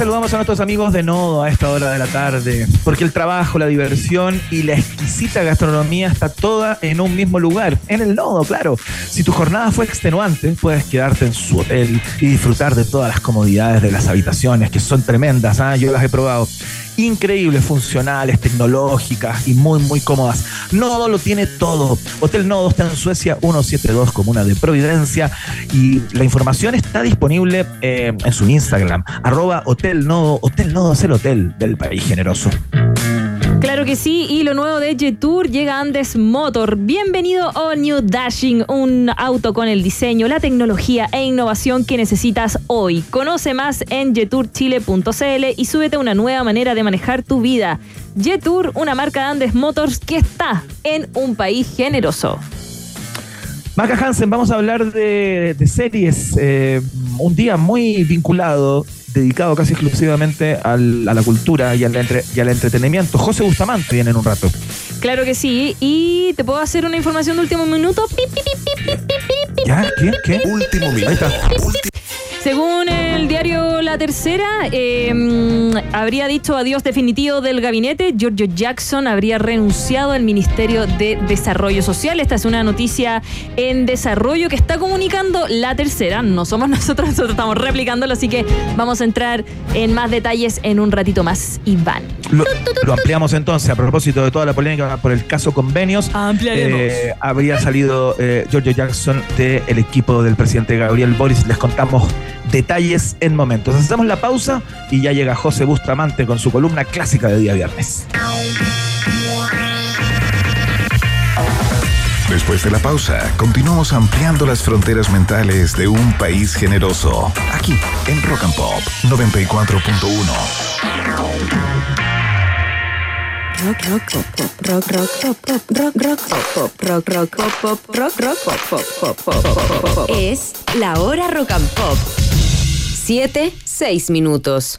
saludamos a nuestros amigos de Nodo a esta hora de la tarde, porque el trabajo, la diversión y la exquisita gastronomía está toda en un mismo lugar, en el Nodo, claro. Si tu jornada fue extenuante, puedes quedarte en su hotel y disfrutar de todas las comodidades de las habitaciones, que son tremendas, ¿ah? yo las he probado increíbles, funcionales, tecnológicas y muy, muy cómodas. Nodo lo tiene todo. Hotel Nodo está en Suecia 172, comuna de Providencia, y la información está disponible eh, en su Instagram, arroba Hotel Nodo. Hotel Nodo es el hotel del país generoso. Claro que sí, y lo nuevo de Jetour llega a Andes Motor. Bienvenido a New Dashing, un auto con el diseño, la tecnología e innovación que necesitas hoy. Conoce más en jetourchile.cl y súbete a una nueva manera de manejar tu vida. Jetour, una marca de Andes Motors que está en un país generoso. Maca Hansen, vamos a hablar de, series. Eh, un día muy vinculado dedicado casi exclusivamente a la cultura y al, y al entretenimiento. José Bustamante viene en un rato. Claro que sí. Y te puedo hacer una información de último minuto. ¿Ya? ¿Qué? ¿Qué? Último minuto. Según el diario La Tercera, em, habría dicho adiós definitivo del gabinete. Giorgio Jackson habría renunciado al Ministerio de Desarrollo Social. Esta es una noticia en desarrollo que está comunicando La Tercera. No somos nosotros, nosotros estamos replicándolo, así que vamos a entrar en más detalles en un ratito más, Iván. Lo, ampliamos entonces a propósito de toda la polémica por el caso convenios. Eh, habría salido eh, Giorgio Jackson del equipo del presidente Gabriel Boris. Les contamos detalles en momentos. Hacemos la pausa y ya llega José Bustamante con su columna clásica de día viernes. Después de la pausa, continuamos ampliando las fronteras mentales de un país generoso. Aquí, en Rock and Pop 94.1 rock rock pop pop rock rock pop pop rock rock pop rock rock pop pop rock rock pop pop pop pop es la hora rock and pop 7 6 minutos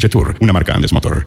Jetour, una marca Andes Motor.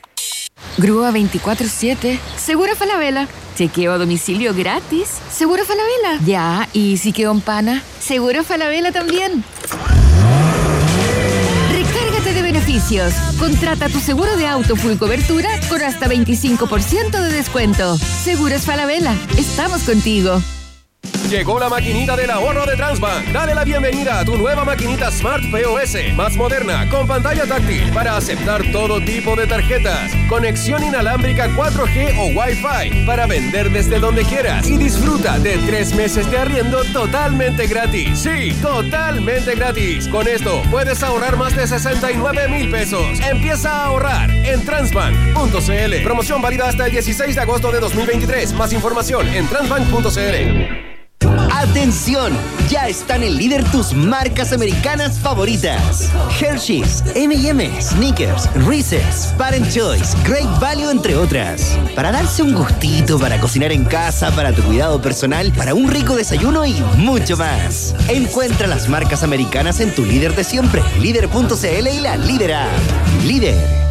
Grúa 24-7. Seguro Falabella. Chequeo a domicilio gratis. Seguro Falabella. Ya, ¿y si quedó en pana? Seguro Falabella también. Recárgate de beneficios. Contrata tu seguro de auto full cobertura con hasta 25% de descuento. Seguros Falabella. Estamos contigo. Llegó la maquinita del ahorro de Transbank. Dale la bienvenida a tu nueva maquinita Smart POS, más moderna, con pantalla táctil para aceptar todo tipo de tarjetas, conexión inalámbrica 4G o Wi-Fi para vender desde donde quieras y disfruta de tres meses de arriendo totalmente gratis. Sí, totalmente gratis. Con esto puedes ahorrar más de 69 mil pesos. Empieza a ahorrar en transbank.cl. Promoción válida hasta el 16 de agosto de 2023. Más información en transbank.cl. ¡Atención! Ya están en líder tus marcas americanas favoritas. Hershey's, M&M, Snickers, Reese's, Parent Choice, Great Value, entre otras. Para darse un gustito, para cocinar en casa, para tu cuidado personal, para un rico desayuno y mucho más. Encuentra las marcas americanas en tu líder de siempre, líder.cl y la líder Líder.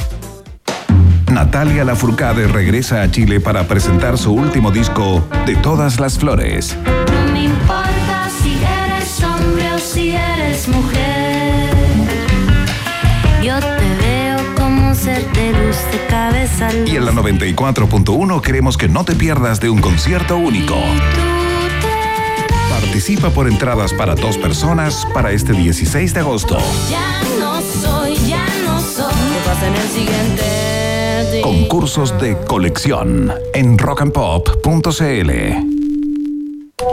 Natalia Lafourcade regresa a Chile para presentar su último disco, De todas las flores. No me importa si eres hombre o si eres mujer. Yo te veo como un ser de luz de cabeza. Y en la luz. 94.1 queremos que no te pierdas de un concierto único. Participa por entradas para dos personas para este 16 de agosto. Ya no soy, Concursos de colección en rockandpop.cl.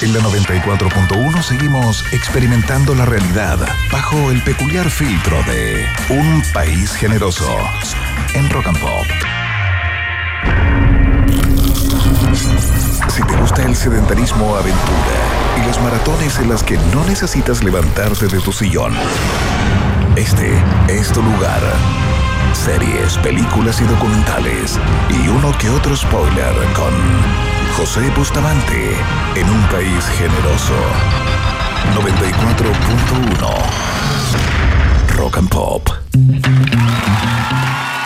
En la 94.1 seguimos experimentando la realidad bajo el peculiar filtro de un país generoso en Rock and Pop. Si te gusta el sedentarismo aventura y las maratones en las que no necesitas levantarte de tu sillón, este es tu lugar. Series, películas y documentales y uno que otro spoiler con José Bustamante en un país generoso. 94.1 Rock and Pop.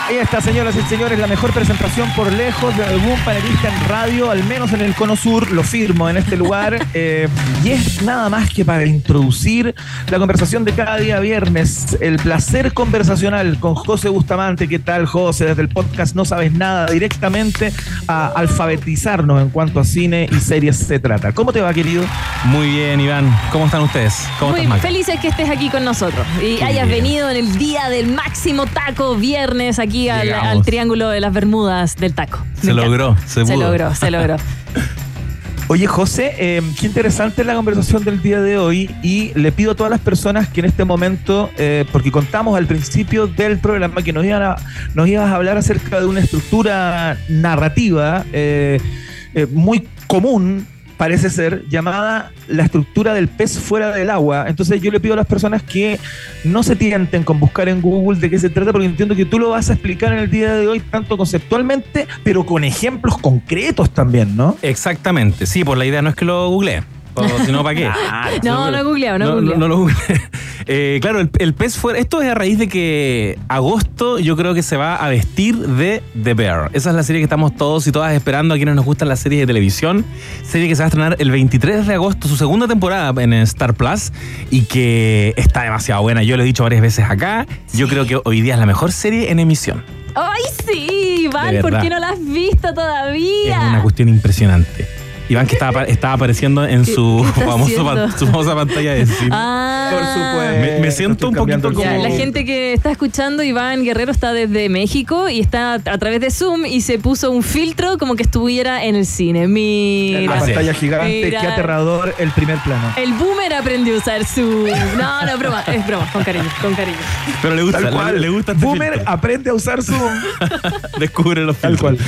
Ahí está, señoras y señores, la mejor presentación por lejos de algún panelista en radio, al menos en el Cono Sur, lo firmo en este lugar. eh, y es nada más que para introducir la conversación de cada día viernes, el placer conversacional con José Bustamante. ¿Qué tal, José? Desde el podcast No Sabes Nada, directamente a alfabetizarnos en cuanto a cine y series se trata. ¿Cómo te va, querido? Muy bien, Iván. ¿Cómo están ustedes? ¿Cómo Muy estás, felices que estés aquí con nosotros y Qué hayas bien. venido en el día del máximo taco viernes aquí al, Triángulo de las Bermudas del taco. Se Me logró, se logró, se logró. Oye, José, eh, qué interesante la conversación del día de hoy y le pido a todas las personas que en este momento, eh, porque contamos al principio del programa que nos, iban a- nos ibas a hablar acerca de una estructura narrativa eh, muy común, parece ser, llamada la estructura del pez fuera del agua. Entonces yo le pido a las personas que no se tienten con buscar en Google de qué se trata, porque entiendo que tú lo vas a explicar en el día de hoy, tanto conceptualmente, pero con ejemplos concretos también, ¿no? Exactamente. Sí, por la idea no es que lo googleé. O si no, ¿para qué? No, no he googleado, no he No, googleado. no lo googleé. Eh, claro, el, el pez fuera. Esto es a raíz de que agosto yo creo que se va a vestir de The Bear. Esa es la serie que estamos todos y todas esperando a quienes nos gustan las series de televisión. Serie que se va a estrenar el 23 de agosto, su segunda temporada en Star Plus y que está demasiado buena. Yo lo he dicho varias veces acá. Yo creo que hoy día es la mejor serie en emisión. ¡Ay, sí! Val, ¿por qué no la has visto Es todavía? una cuestión impresionante. Iván que estaba, estaba apareciendo en su, famoso pan- famosa pantalla de cine. Ah, Por supuesto. Me- me siento un poquito como- Ya, la gente que está escuchando, Iván Guerrero está desde México y está a través de Zoom y se puso un filtro como que estuviera en el cine. Mira. la pantalla gigante, Mira. qué aterrador el primer plano. El boomer aprendió a usar Zoom. No, no, broma, es broma, con cariño, con cariño. Pero le gusta, Tal cual. le, le gusta este Boomer filtro. aprende a usar Zoom. Descubre los Tal filtros.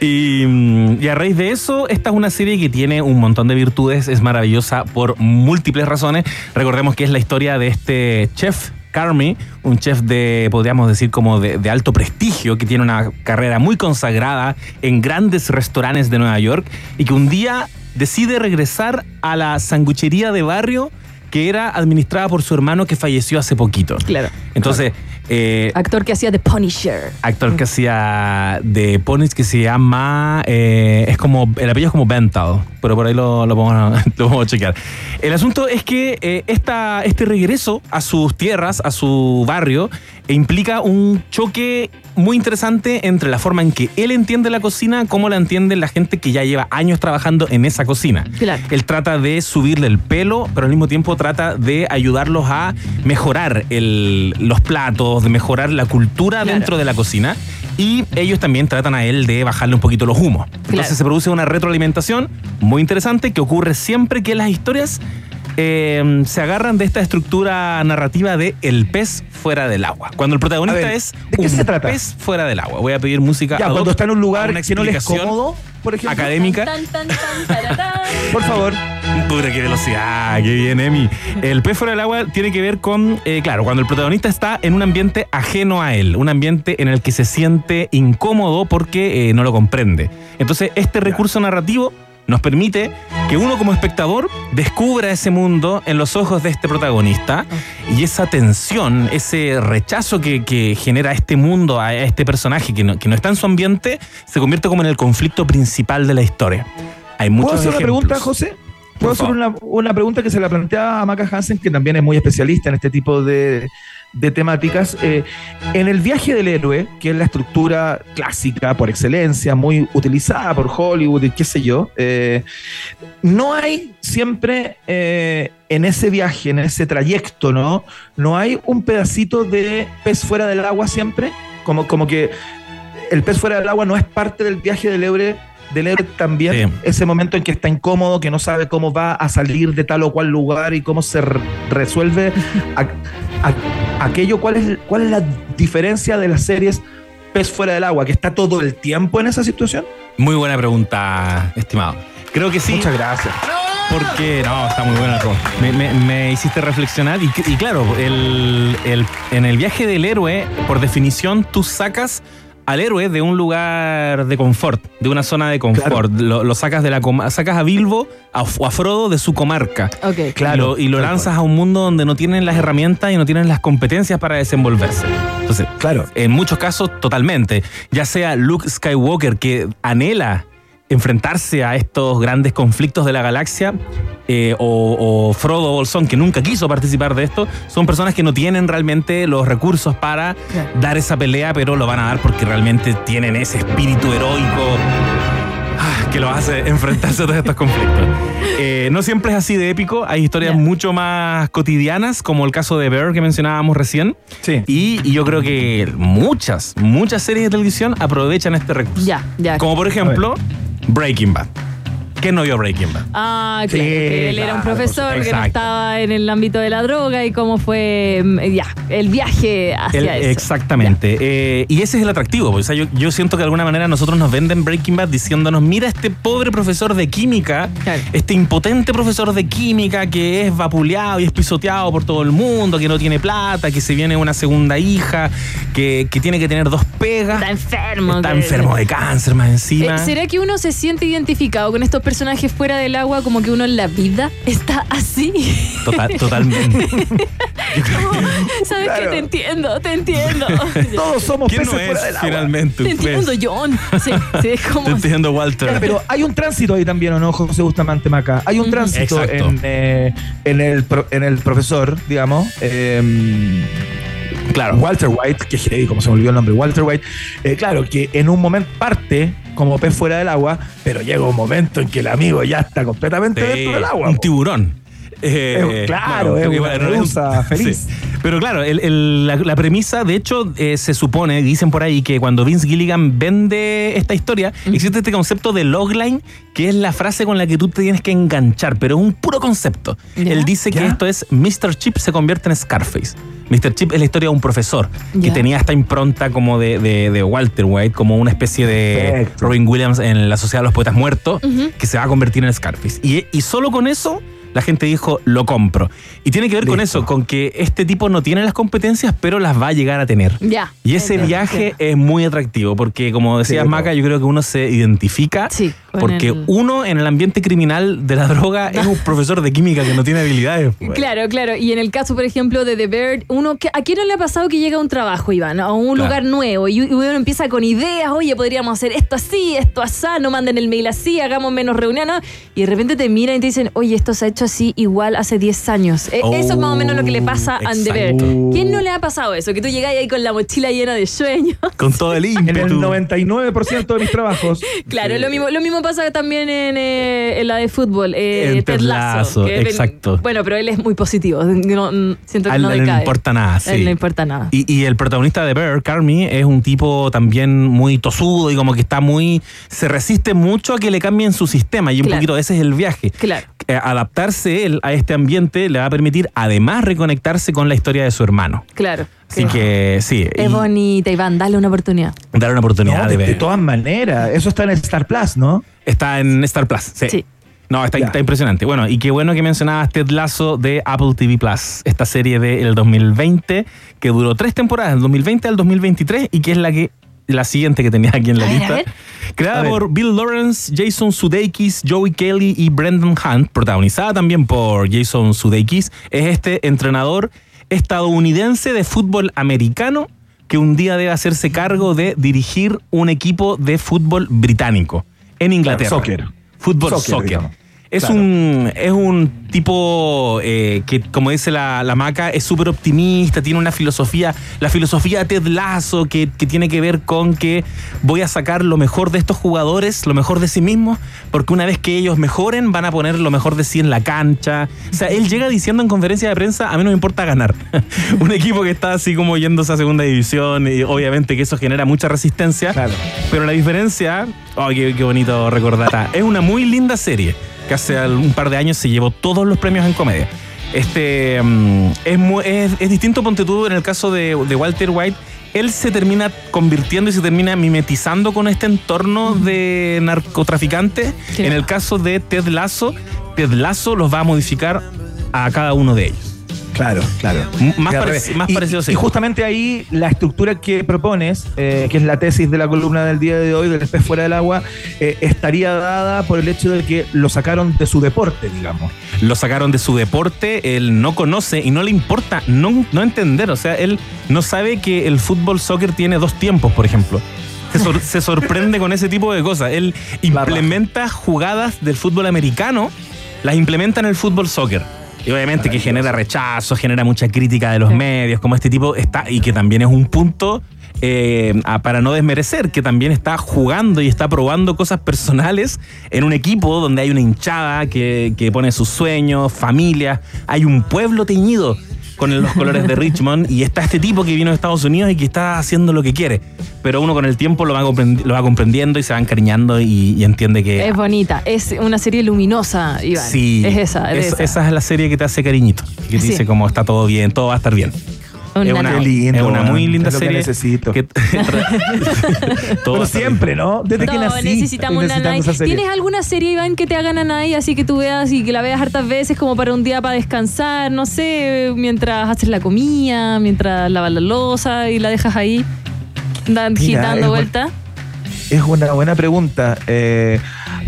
Y, mm, y a raíz de eso, esta es una serie que tiene un montón de virtudes, es maravillosa por múltiples razones. Recordemos que es la historia de este chef. Carmy, un chef de, podríamos decir, como de, de alto prestigio, que tiene una carrera muy consagrada en grandes restaurantes de Nueva York y que un día decide regresar a la sanguchería de barrio que era administrada por su hermano que falleció hace poquito. Claro. Entonces, eh, Actor que hacía The Punisher. actor que hacía de Ponies que se llama. eh, es como. El apellido es como Bental, pero por ahí lo, lo, podemos, lo podemos chequear. El asunto es que eh, esta, este regreso a sus tierras, a su barrio, implica un choque muy interesante entre la forma en que él entiende la cocina, cómo la entiende la gente que ya lleva años trabajando en esa cocina. Claro. Él trata de subirle el pelo, pero al mismo tiempo trata de ayudarlos a mejorar el- los platos, de mejorar la cultura Claro. dentro de la cocina. Y ellos también tratan a él de bajarle un poquito los humos. Entonces Claro. se produce una retroalimentación muy interesante que ocurre siempre que las historias eh, se agarran de esta estructura narrativa de el pez fuera del agua. Cuando el protagonista ver, es ¿de qué un se trata? pez fuera del agua. Voy a pedir música. Ya, cuando está en un lugar que no le es cómodo, por ejemplo. académica. Tan, tan, tan, taratán. Por favor. Pura, qué velocidad, qué bien, Emi. El pez fuera del agua tiene que ver con, eh, claro, cuando el protagonista está en un ambiente ajeno a él, un ambiente en el que se siente incómodo porque eh, no lo comprende. Entonces, este recurso narrativo nos permite que uno como espectador descubra ese mundo en los ojos de este protagonista y esa tensión, ese rechazo que, que genera este mundo a este personaje que no, que no está en su ambiente, se convierte como en el conflicto principal de la historia. Hay muchos ¿Puedo hacer una pregunta, José? ¿Puedo hacer una, una pregunta que se la plantea a Maca Hansen, que también es muy especialista en este tipo de, de temáticas? Eh, en el viaje del héroe, que es la estructura clásica por excelencia, muy utilizada por Hollywood y qué sé yo, eh, no hay siempre eh, en ese viaje, en ese trayecto, ¿no? No hay un pedacito de pez fuera del agua siempre, como, como que el pez fuera del agua no es parte del viaje del héroe. También, Sí. ese momento en que está incómodo, que no sabe cómo va a salir de tal o cual lugar y cómo se re- resuelve aquello. ¿Cuál es, ¿Cuál es la diferencia de las series Pez fuera del agua? ¿Que está todo el tiempo en esa situación? Muy buena pregunta, estimado. Creo que sí. Muchas gracias. Porque, no, está muy buena. Ro. Me, me- me hiciste reflexionar y, y claro, el, el- en el viaje del héroe, por definición, tú sacas al héroe de un lugar de confort, de una zona de confort. Lo, lo sacas de la coma- sacas a Bilbo a, o a Frodo de su comarca. Ok. Claro, Y lo, y lo lanzas a un mundo donde no tienen las herramientas y no tienen las competencias para desenvolverse. Entonces, Claro. en muchos casos, totalmente. Ya sea Luke Skywalker, que anhela enfrentarse a estos grandes conflictos de la galaxia, eh, o, o Frodo Bolsón, que nunca quiso participar de esto, son personas que no tienen realmente los recursos para Claro. dar esa pelea, pero lo van a dar porque realmente tienen ese espíritu heroico ah, que lo hace enfrentarse a todos estos conflictos. Eh, no siempre es así de épico, hay historias mucho más cotidianas, como el caso de Bear que mencionábamos recién. Sí. Y, y yo creo que muchas, muchas series de televisión aprovechan este recurso. Ya, ya. Como por ejemplo, Breaking Bad. ¿Quién no vio Breaking Bad? Ah, Sí, claro, que él era un claro, profesor que no estaba en el ámbito de la droga y cómo fue, mm, ya, el viaje hacia El- eso. exactamente. Eh, y ese es el atractivo. pues, O sea, yo, yo siento que de alguna manera nosotros nos venden Breaking Bad diciéndonos, mira este pobre profesor de química, Claro. este impotente profesor de química que es vapuleado y es pisoteado por todo el mundo, que no tiene plata, que se viene una segunda hija, que, que tiene que tener dos pegas. Está enfermo. Está enfermo de cáncer más encima. Eh, ¿Será que uno se siente identificado con estos personajes fuera del agua como que uno en la vida está así? Total- totalmente. ¿Sabes Claro. que Te entiendo, te entiendo. Todos somos ¿Quién peces no es fuera del agua. finalmente Te entiendo, pez? John. Sí, sí, es como... Te entiendo, Walter. Ya, Pero hay un tránsito ahí también, ¿o no, José Bustamante Maca? Hay un Ujú. tránsito en, eh, en, el, pro- en el profesor, digamos. eh, Claro. Walter White, que como se me olvidó el nombre, Walter White, eh, claro, que en un momento parte como pez fuera del agua, pero llega un momento en que el amigo ya está completamente Sí, dentro del agua. Un po. tiburón. Eh, Es- claro, bueno, es que una medusa feliz. Sí. Pero claro, el- el- la, la premisa, de hecho, eh, se supone, dicen por ahí, que cuando Vince Gilligan vende esta historia, existe este concepto de logline, que es la frase con la que tú te tienes que enganchar, pero es un puro concepto. Ya. Él dice que esto es Mr. Chip se convierte en Scarface. Mr. Chip es la historia de un profesor que tenía esta impronta como de, de- de Walter White, como una especie de Perfecto. Robin Williams en la Sociedad de los Poetas Muertos, que se va a convertir en Scarface. Y, y solo con eso la gente dijo, lo compro. Y tiene que ver con eso, con que este tipo no tiene las competencias, pero las va a llegar a tener. Ya. Y ese Entiendo, viaje entiendo. es muy atractivo, porque como decías, Sí, Maca, yo creo que uno se identifica, Sí, porque el- uno en el ambiente criminal de la droga es un profesor de química que no tiene habilidades. pues. Claro, claro. Y en el caso, por ejemplo, de The Bird, uno, que- ¿a quién no le ha pasado que llega a un trabajo, Iván? A un Claro. lugar nuevo y, y uno empieza con ideas, oye, podríamos hacer esto así, esto así, no manden el mail así, hagamos menos reuniones. Y de repente te miran y te dicen, oye, esto se ha hecho así igual hace 10 años. Oh, eso es más o menos lo que le pasa a exacto. ¿Quién no le ha pasado eso? Que tú llegáis ahí con la mochila llena de sueños. Con todo el En el ímpetu. 99% de mis trabajos. Claro, lo mismo, lo mismo pasa también en, eh, en la de fútbol. eh, En Ted Lasso, que- exacto. Bueno, pero él es muy positivo. No, mm, siento que A él no no le decae. importa nada, A él sí. no importa nada. Y, y el protagonista de Bear, Carmi, es un tipo también muy tosudo y como que está muy. se resiste mucho a que le cambien su sistema y un Claro. poquito ese es el viaje. Claro. Eh, adaptarse él a este ambiente le va a permitir además reconectarse con la historia de su hermano. Claro. Así que sí, Es y bonita, Iván, dale una oportunidad. dar una oportunidad No, de de, de todas maneras. Eso está en Star Plus, ¿no? Está en Star Plus, sí. Sí. No, está, está impresionante. Bueno, y qué bueno que mencionabas Ted Lasso de Apple TV Plus, esta serie del 2020 que duró tres temporadas, del 2020 al 2023 y que es la que la siguiente que tenía aquí en la A lista. ver. Creada A ver. por Bill Lawrence, Jason Sudeikis, Joey Kelly y Brendan Hunt, protagonizada también por Jason Sudeikis, es este entrenador estadounidense de fútbol americano que un día debe hacerse cargo de dirigir un equipo de fútbol británico en Inglaterra. Soccer. Fútbol Soccer, soccer. Es, Claro. un, es un tipo eh, que, como dice la, la maca, es súper optimista, tiene una filosofía, la filosofía de Ted Lasso, que, que tiene que ver con que voy a sacar lo mejor de estos jugadores, lo mejor de sí mismos, porque una vez que ellos mejoren, van a poner lo mejor de sí en la cancha. O sea, él llega diciendo en conferencia de prensa, a mí no me importa ganar. un equipo que está así como yéndose a segunda división, y obviamente que eso genera mucha resistencia. Claro. Pero la diferencia, oh, qué, qué bonito recordar, es una muy linda serie que hace un par de años se llevó todos los premios en comedia. Este mm, es, es, es distinto, ponte tú, en el caso de, de Walter White. Él se termina convirtiendo y se termina mimetizando con este entorno de narcotraficantes. Sí. En el caso de Ted Lasso, Ted Lasso los va a modificar a cada uno de ellos. Claro, claro. M- Más, Y más Y- parecido y, sí. justamente ahí la estructura que propones, eh, que es la tesis de la columna del día de hoy, del pez fuera del agua, eh, estaría dada por el hecho de que lo sacaron de su deporte, digamos. lo sacaron de su deporte, él no conoce y no le importa no, no entender, o sea, él no sabe que el fútbol soccer tiene dos tiempos, por ejemplo. Se, sor- se sorprende con ese tipo de cosas. Él implementa jugadas del fútbol americano, las implementa en el fútbol soccer. Y obviamente que genera rechazo, genera mucha crítica de los Sí. medios, como este tipo está, y que también es un punto eh, a- para no desmerecer, que también está jugando y está probando cosas personales en un equipo donde hay una hinchada que, que pone sus sueños, familia, hay un pueblo teñido con los colores de Richmond y está este tipo que vino de Estados Unidos y que está haciendo lo que quiere. Pero uno con el tiempo lo va, comprendi- lo va comprendiendo y se va encariñando y, y entiende que... Es bonita, es una serie luminosa, Iván. Sí, Es esa, es es- esa. esa es la serie que te hace cariñito, que te Sí. dice como está todo bien, todo va a estar bien. Una es una, lindo, es una muy linda Es lo que serie. necesito. que- Pero siempre, ¿no? Desde que No, nací. necesitamos una serie. ¿Tienes alguna serie, Iván, que te haga nanay así que tú veas y que la veas hartas veces como para un día para descansar? No sé, mientras haces la comida, mientras lavas la losa y la dejas ahí dan, Mira, dando es vuelta. Es una buena pregunta. Eh,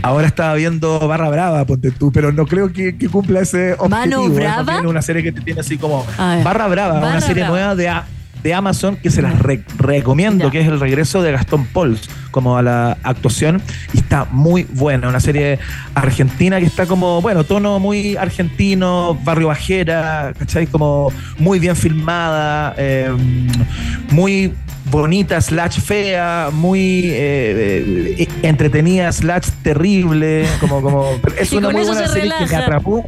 ahora estaba viendo Barra Brava, ponte tú, pero no creo que, que cumpla ese objetivo. ¿Mano Brava? una serie que te tiene así como. Barra Brava, Barra una serie Brava. nueva de, de Amazon que se las re- recomiendo, Ya. que es el regreso de Gastón Pauls como a la actuación y está muy buena, una serie argentina que está como, bueno, tono muy argentino, barrio bajera, ¿cachai? Como muy bien filmada, eh, muy bonita slash fea, muy eh, eh, entretenida slash terrible, como, como es Y una muy buena se serie que me atrapó.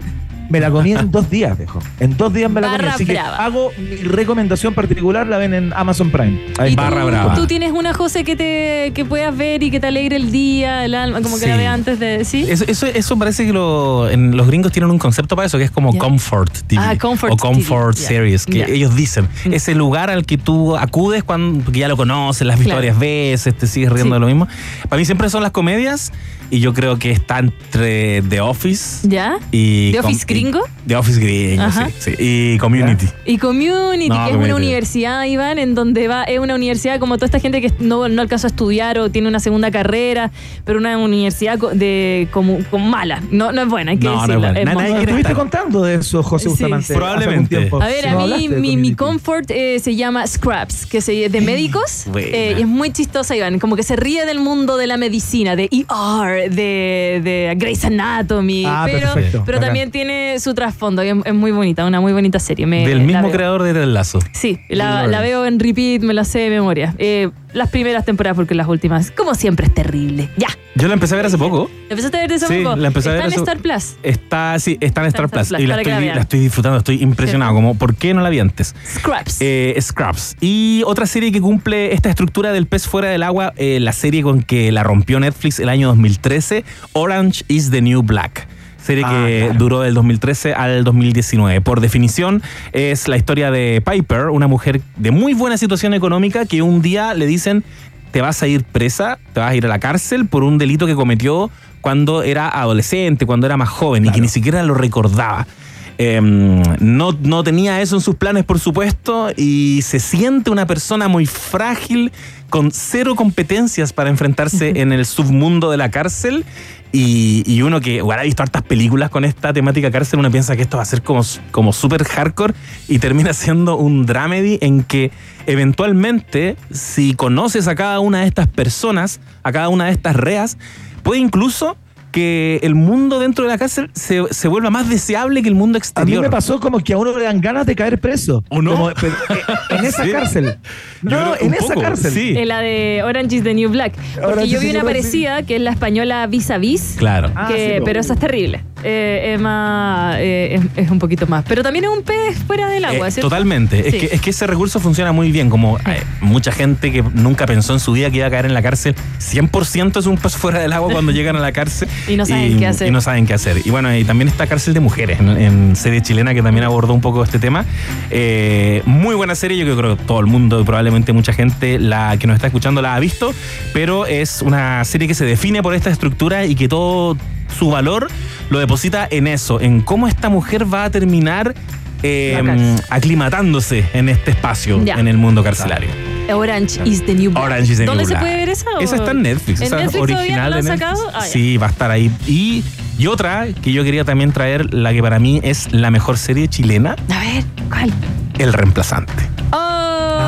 Me la comí en dos días, viejo. En dos días me la comí. Así que hago mi recomendación particular, la ven en Amazon Prime. Ahí ¿Y está. Barra tú, brava. tú tienes una José que te que puedas ver y que te alegre el día, el alma, como que Sí. la veas antes de. ¿Sí? Eso, eso, eso parece que lo- en los gringos tienen un concepto para eso, que es como comfort TV Ah, comfort o comfort TV, series, que. Mm. ellos dicen. Ese lugar al que tú acudes cuando porque ya lo conoces, las Claro. victorias veces, te sigues riendo Sí. de lo mismo. Para mí siempre son las comedias y yo creo que está entre The Office ¿Ya? y... ¿The Office gringo? The Office gringo, Ajá. sí, sí. Y Community. Y Community, No, que es una universidad, Iván, en donde va, es una universidad como toda esta gente que no, no alcanzó a estudiar o tiene una segunda carrera, pero una universidad co- de como, como mala. No, no es buena, hay que No, no es decirlo. buena. Es Na- muy- nadie ¿No quiere estuviste estar. contando de eso, José, Sí. hace algún Probablemente. tiempo? A ver, a mí mi, mi comfort eh, se llama Scraps, que se, de médicos. Buena. eh, y es muy chistosa, Iván. Como que se ríe del mundo de la medicina, de ER, de, de Grey's Anatomy. Ah, pero perfecto, pero bacán. también tiene su trasfondo y es, es muy bonita, una muy bonita serie. Me- Del mismo creador de Ted Lasso. Sí, la veo en repeat, me la sé de memoria. Eh, las primeras temporadas, porque las últimas, como siempre, es terrible. Ya. Yo la empecé a ver hace poco. ¿La empezaste a ver ese Sí, poco? la empecé a ver Está en hace- Star Plus. Está, sí, está en Star Star Plus Plus, y la estoy disfrutando, estoy impresionado. Como, ¿Por qué no la vi antes? Scraps. Eh, Scraps. Y otra serie que cumple esta estructura del pez fuera del agua, eh, la serie con que la rompió Netflix el año 2013, Orange is the New Black. Serie Ah, que claro. duró del 2013 al 2019. Por definición, es la historia de Piper, una mujer de muy buena situación económica que un día le dicen te vas a ir presa, te vas a ir a la cárcel por un delito que cometió cuando era adolescente, cuando era más joven y que ni siquiera lo recordaba. Eh, no, no tenía eso en sus planes, por supuesto, y se siente una persona muy frágil, con cero competencias para enfrentarse en el submundo de la cárcel. Y, y uno que igual ha visto hartas películas con esta temática cárcel, uno piensa que esto va a ser como, como súper hardcore y termina siendo un dramedy en que eventualmente, si conoces a cada una de estas personas, a cada una de estas reas, puede incluso que el mundo dentro de la cárcel se, se vuelva más deseable que el mundo A mí exterior. me pasó como que a uno le dan ganas de caer preso. ¿O no? Como, pero, eh, en esa Sí. cárcel. No, en esa poco, cárcel. sí. En la de Orange is the New Black. Porque Orange yo vi the una parecida que es la española Vis a Vis. Claro. Ah, que- sí, pero esa es terrible. Eh, es más. eh, es, es un poquito más. Pero también es un pez fuera del agua, Eh, ¿cierto? totalmente. Es, que, es que ese recurso funciona muy bien. Como eh, mucha gente que nunca pensó en su vida que iba a caer en la cárcel, 100% es un pez fuera del agua cuando llegan a la cárcel. Y no saben qué hacer. Y no saben qué hacer. Y bueno, y también está Cárcel de Mujeres, en, en serie chilena que también abordó un poco este tema. Muy buena serie, yo creo que todo el mundo, probablemente mucha gente la que nos está escuchando la ha visto, pero es una serie que se define por esta estructura y que todo su valor lo deposita en eso, en cómo esta mujer va a terminar eh, cárcel. aclimatándose en este espacio, Ya. en el mundo carcelario. Orange is the New Black. Orange is the ¿Dónde New se puede ver esa? Esa está en Netflix, ¿En esa es Netflix original no de han Netflix. sacado? Ah, sí, va a estar ahí. Y, y otra que yo quería también traer, la que para mí es la mejor serie chilena, A ver, ¿cuál? El Reemplazante. Oh,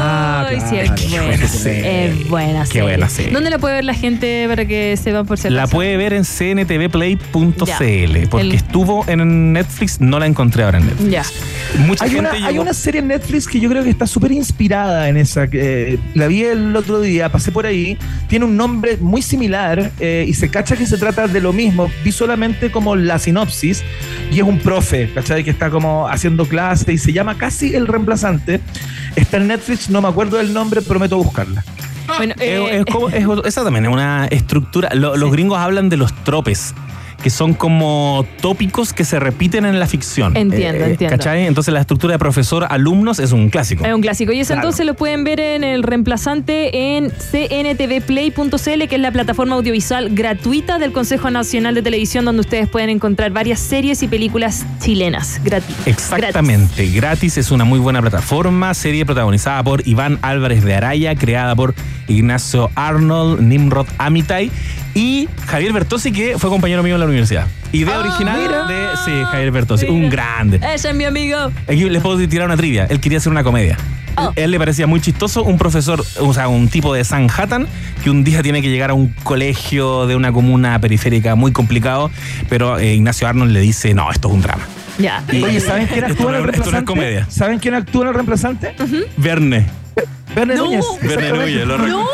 claro. sí, es Qué buena. buena serie. Es buena Qué serie. buena serie. ¿Dónde la puede ver la gente para que sepan por si La puede ver en cntvplay.cl porque El- estuvo en Netflix, no la encontré ahora en Netflix. Ya. Mucha Hay gente una, hay una serie en Netflix que yo creo que está súper inspirada en esa. que, eh, la vi el otro día, pasé por ahí. Tiene un nombre muy similar eh, y se cacha que se trata de lo mismo. Vi solamente como la sinopsis y es un profe, ¿cachai? Que está como haciendo clase y se llama casi El Reemplazante. Está en Netflix, no me acuerdo del nombre, prometo buscarla. Bueno, Es- eh, es como- es esa también es una estructura. Lo- Los gringos hablan de los tropes. Que son como tópicos que se repiten en la ficción. Entiendo, entiendo. ¿Cachai? Entonces la estructura de profesor-alumnos es un clásico. Es un clásico. Y eso Claro. entonces lo pueden ver en el reemplazante en cntvplay.cl, que es la plataforma audiovisual gratuita del Consejo Nacional de Televisión, donde ustedes pueden encontrar varias series y películas chilenas gratuitas. Exactamente, gratis. es una muy buena plataforma, serie protagonizada por Iván Álvarez de Araya, creada por Ignacio Arnold, Nimrod Amitai y Javier Bertossi, que fue compañero mío en la universidad. Idea Ah, original mira. de sí, Javier Bertossi, Mira. un grande. Ese es mi amigo. Aquí les puedo tirar una trivia. Él quería hacer una comedia. Oh. Él le parecía muy chistoso un profesor, o sea, un tipo de Sanhattan que un día tiene que llegar a un colegio de una comuna periférica muy complicado, pero eh, Ignacio Arnold le dice, no, esto es un drama. Ya. Oye, ¿saben quién Esto actúa en el no es- esto no es reemplazante? comedia. ¿Saben quién actúa en el reemplazante? Verne. Verne No. Núñez. Verne. Núñez, lo No, recuerdo.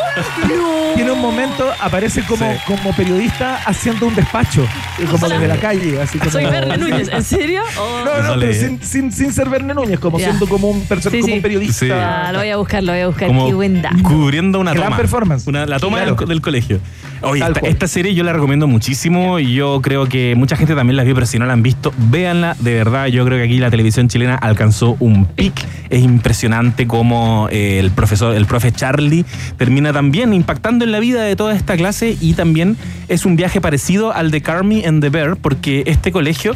no. Tiene un momento, aparece como, Sí. como periodista haciendo un despacho, como Hola. desde la calle. Así como, Soy Verne Núñez. ¿En serio? Oh. No, no, No pero sin, sin, sin ser Verne Núñez, como Ya. siendo como un, Sí, como sí. un periodista. Sí. Ah, lo voy a buscar, lo voy a buscar. Como Qué buen dato. cubriendo una Gran toma. performance. Una- la toma Claro. del, del colegio. Oye, esta, esta serie yo la recomiendo muchísimo y yo creo que mucha gente también la vio, pero si no la han visto, véanla. De verdad, yo creo que aquí la televisión chilena alcanzó un pic. Es impresionante cómo eh, el profesor, el profe Charlie, termina también impactando en la vida de toda esta clase y también es un viaje parecido al de Carmi and the Bear, porque este colegio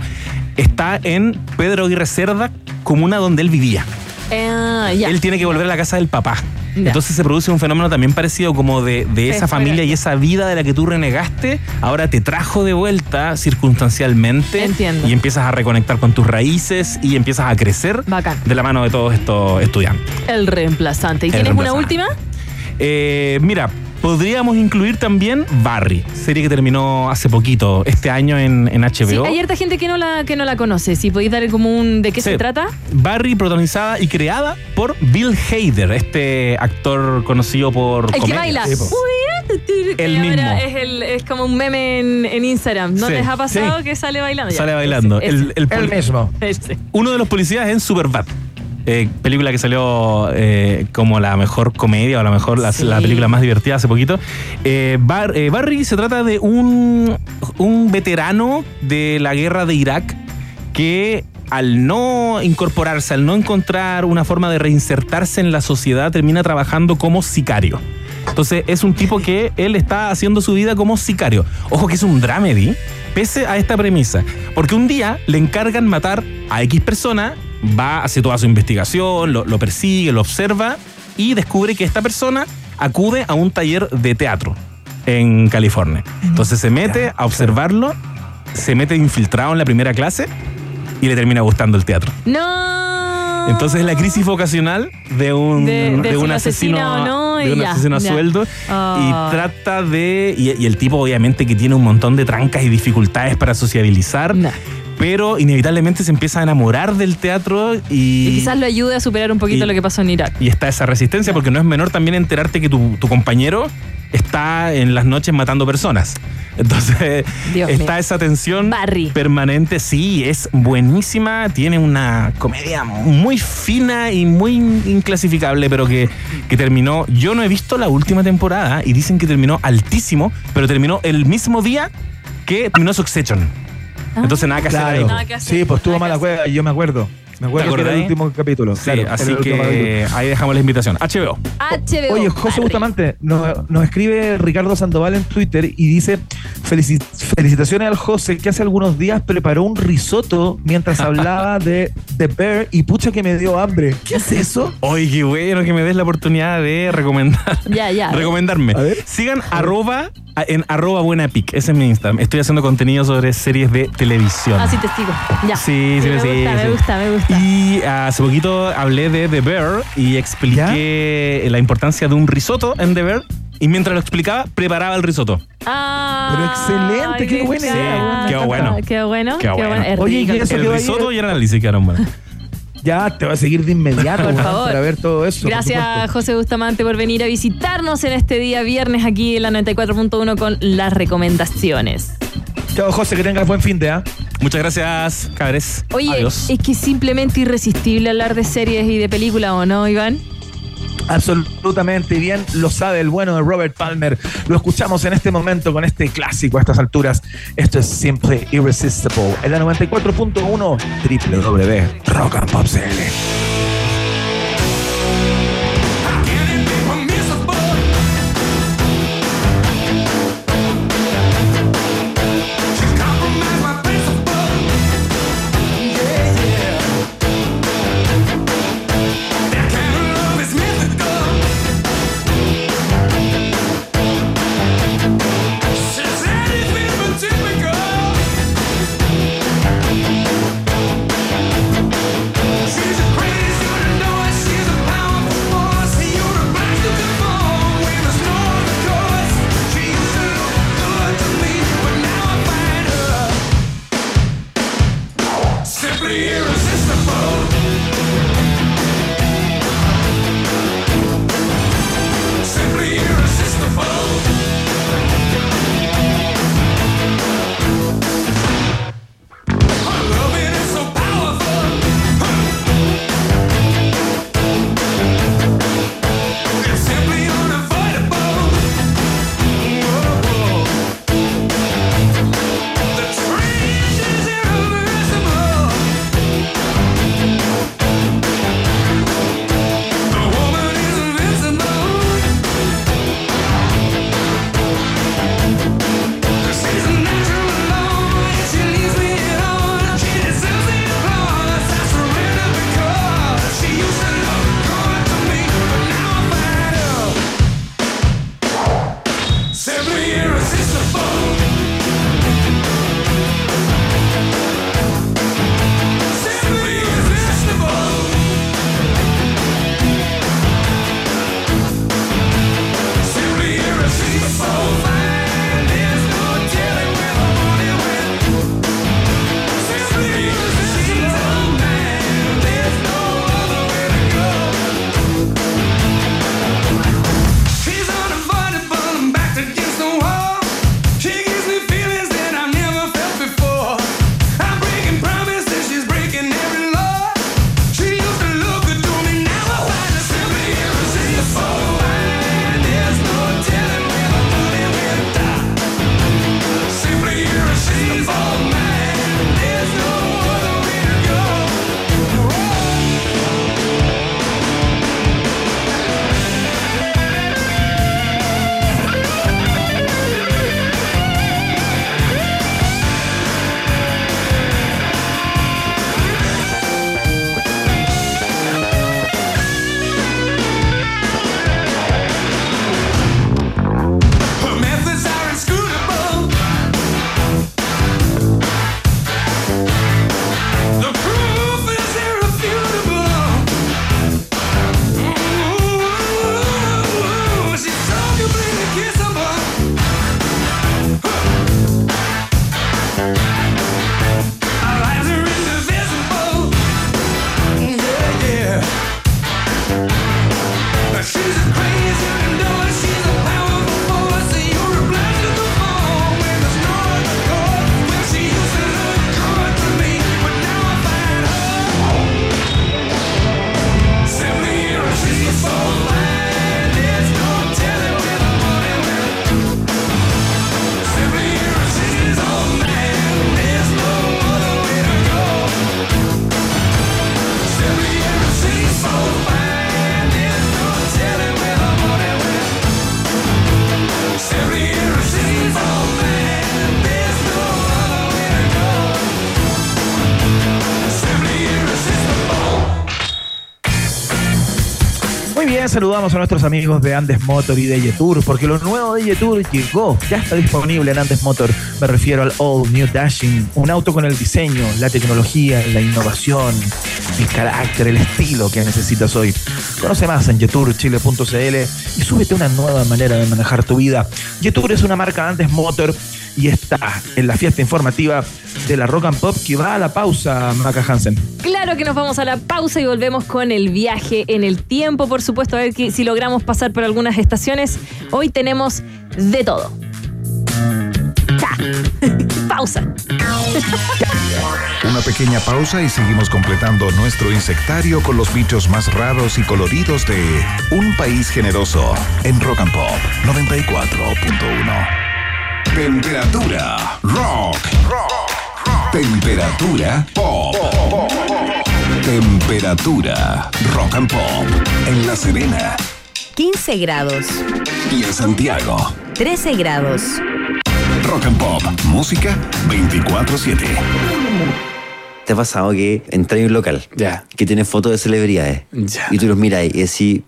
está en Pedro Aguirre Cerda, comuna donde él vivía. Ah. Él tiene que volver a la casa del papá. Entonces se produce un fenómeno también parecido como de, de esa familia y esa vida de la que tú renegaste, ahora te trajo de vuelta circunstancialmente Entiendo. y empiezas a reconectar con tus raíces y empiezas a crecer Bacán. de la mano de todos estos estudiantes. El reemplazante. ¿Y El tienes una última? Eh, mira, podríamos incluir también Barry, serie que terminó hace poquito, este año en, en Sí, HBO. hay harta gente que no la, que no la conoce. Si podéis dar como un de qué Sí. se trata. Barry, protagonizada y creada por Bill Hader, este actor conocido por. El que baila. Sí, que El ahora mismo. Es, el- es como un meme en, en Instagram. ¿No Sí, les ha pasado sí. que sale bailando? Ya, Sale ese, bailando. ese, El- el El poli- mismo. ese. uno de los policías en Superbad. Eh, película que salió eh, como la mejor comedia o la mejor la, Sí. la película más divertida hace poquito. Eh, Bar- eh, Barry se trata de un, un veterano de la guerra de Irak que al no incorporarse, al no encontrar una forma de reinsertarse en la sociedad, termina trabajando como sicario. Entonces es un tipo que él está haciendo su vida como sicario. Ojo que es un dramedy, pese a esta premisa. Porque un día le encargan matar a X persona, va, hace toda su investigación, lo, lo persigue, lo observa y descubre que esta persona acude a un taller de teatro en California. Entonces se mete a observarlo, se mete infiltrado en la primera clase y le termina gustando el teatro. No. Entonces la crisis vocacional de un, De- de de si un asesino, no, de y un ya, asesino a ya. sueldo y trata de y, y el tipo obviamente que tiene un montón de trancas y dificultades para sociabilizar, pero inevitablemente se empieza a enamorar del teatro y, Y quizás lo ayude a superar un poquito y- lo que pasó en Irak. y está esa resistencia porque no es menor también enterarte que tu, tu compañero está en las noches matando personas. Entonces Dios está mío. esa tensión permanente. Sí, es buenísima. Tiene una comedia muy fina y muy inclasificable, pero que, que terminó. Yo no he visto la última temporada y dicen que terminó altísimo, pero terminó el mismo día que terminó Succession. Entonces nada que hacer ahí. Sí, pues tuvo mala cueva, yo me acuerdo. Me acuerdo ¿Te que era el último capítulo. Sí, claro, así que capítulo. ahí dejamos la invitación. HBO. HBO. Oye, José Barry. Bustamante, nos, nos escribe Ricardo Sandoval en Twitter y dice: "Felici- Felicitaciones al José que hace algunos días preparó un risotto mientras hablaba de The Bear y pucha que me dio hambre. ¿Qué es eso? Oye, qué bueno que me des la oportunidad de recomendar. Ya, ya. Recomendarme. Sigan arroba a- en arroba buena pic. Ese es mi Instagram. Estoy haciendo contenido sobre series de televisión. Ah, sí, testigo. Ya. Sí, sí, me sí, gusta, sí. me gusta, me gusta. Y hace poquito hablé de The Bear y expliqué la importancia de un risotto en The Bear. Y mientras lo explicaba, preparaba el risotto. Ah, Pero excelente, qué buena Sí, idea. quedó bueno. Qué bueno, Qué bueno. Es Oye. ¿y eso el quedó ahí? risotto y el análisis quedaron buenos. Ya, te voy a seguir de inmediato Por weón, favor. para ver todo eso. por Gracias, supuesto. José Bustamante, por venir a visitarnos en este día viernes aquí en la 94.1 con las recomendaciones. Chao, José, que tengas buen fin de ¿ah? Muchas gracias, cabres. Oye, Adiós. es que es simplemente irresistible hablar de series y de películas, ¿o no, Iván? Absolutamente bien, lo sabe el bueno de Robert Palmer. Lo escuchamos en este momento con este clásico a estas alturas. Esto es siempre Irresistible. En la 94.1 www.rockandpopcl. saludamos a nuestros amigos de Andes Motor y de Yetur, porque lo nuevo de Yetur llegó, ya está disponible en Andes Motor. Me refiero al All New Dashing, un auto con el diseño, la tecnología, la innovación, el carácter, el estilo que necesitas hoy. Conoce más en yeturchile.cl y súbete una nueva manera de manejar tu vida. Yetur es una marca Andes Motor y está en la fiesta informativa de la Rock and Pop que va a la pausa, Maca Hansen. Claro que nos vamos a la pausa y volvemos con el viaje en el tiempo, por supuesto, a ver que- si logramos pasar por algunas estaciones. Hoy tenemos de todo. Pausa. Una pequeña pausa y seguimos completando nuestro insectario con los bichos más raros y coloridos de Un País Generoso en Rock and Pop 94.1. Temperatura rock. Temperatura pop. Temperatura rock and pop en La Serena 15 grados, y en Santiago. 13 grados. Rock and Pop, música 24/7. ¿Te ha pasado que entras en un local que tiene fotos de celebridades y tú los miras y decís,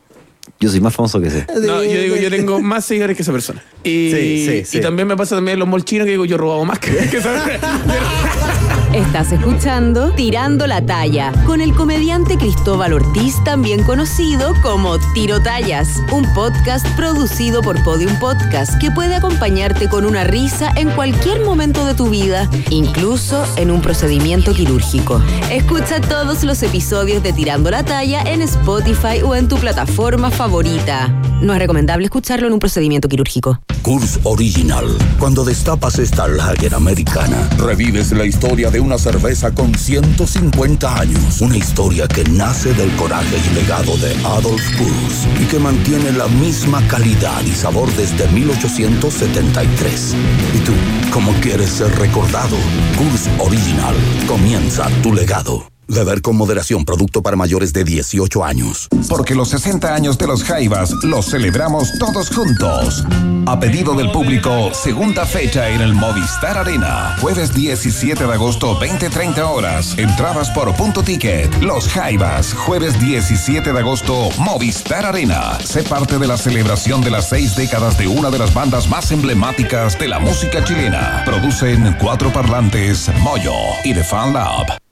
yo soy más famoso que ese? No, yo digo, yo tengo más seguidores que esa persona. Y, Sí, sí, sí. y también me pasa también en los molchinos que digo, yo he robado más que, que esa Estás escuchando Tirando la Talla con el comediante Cristóbal Ortiz, también conocido como Tiro Tallas, un podcast producido por Podium Podcast que puede acompañarte con una risa en cualquier momento de tu vida, incluso en un procedimiento quirúrgico. Escucha todos los episodios de Tirando la Talla en Spotify o en tu plataforma favorita. No es recomendable escucharlo en un procedimiento quirúrgico. Curse Original. Cuando destapas esta lager americana, revives la historia de una cerveza con 150 años. Una historia que nace del coraje y legado de Adolf Kurz y que mantiene la misma calidad y sabor desde 1873. ¿Y tú, cómo quieres ser recordado? Curse Original. Comienza tu legado. Beber con moderación, producto para mayores de 18 años. Porque los 60 años de los Jaivas los celebramos todos juntos. A pedido del público, segunda fecha en el Movistar Arena. Jueves 17 de agosto, 20-30 horas. Entradas por punto ticket. Los Jaivas, jueves 17 de agosto, Movistar Arena. Sé parte de la celebración de las seis décadas de una de las bandas más emblemáticas de la música chilena. Producen cuatro parlantes, Moyo y The Fan Lab.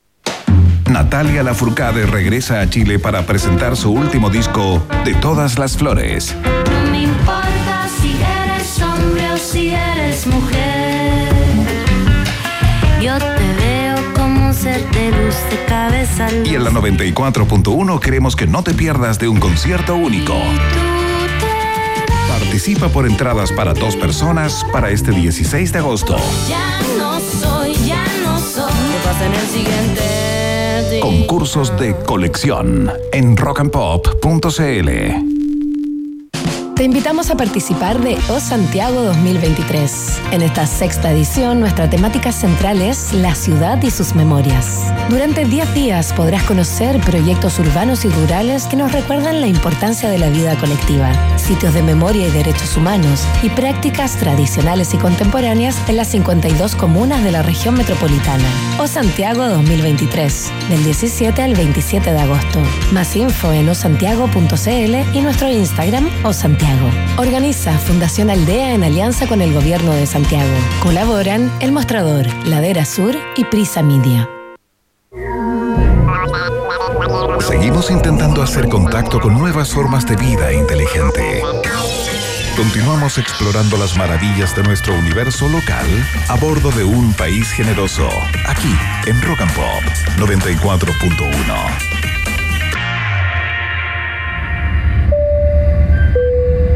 Natalia Lafourcade regresa a Chile para presentar su último disco, De Todas las Flores. No me importa si eres hombre o si eres mujer. Yo te veo como un ser de luz de cabeza Y en la 94.1 queremos que no te pierdas de un concierto único. Participa por entradas para dos personas para este 16 de agosto. Ya no soy, ya no soy. ¿Qué pasa en el siguiente? Concursos de colección en rockandpop.cl. Te invitamos a participar de O Santiago 2023. En esta sexta edición, nuestra temática central es la ciudad y sus memorias. Durante 10 días podrás conocer proyectos urbanos y rurales que nos recuerdan la importancia de la vida colectiva, sitios de memoria y derechos humanos y prácticas tradicionales y contemporáneas en las 52 comunas de la región metropolitana. O Santiago 2023, del 17 al 27 de agosto. Más info en osantiago.cl y nuestro Instagram o Santiago. Organiza Fundación Aldea en alianza con el Gobierno de Santiago. Colaboran El Mostrador, Ladera Sur y Prisa Media. Seguimos intentando hacer contacto con nuevas formas de vida inteligente. Continuamos explorando las maravillas de nuestro universo local a bordo de un país generoso, aquí en Rock and Pop 94.1.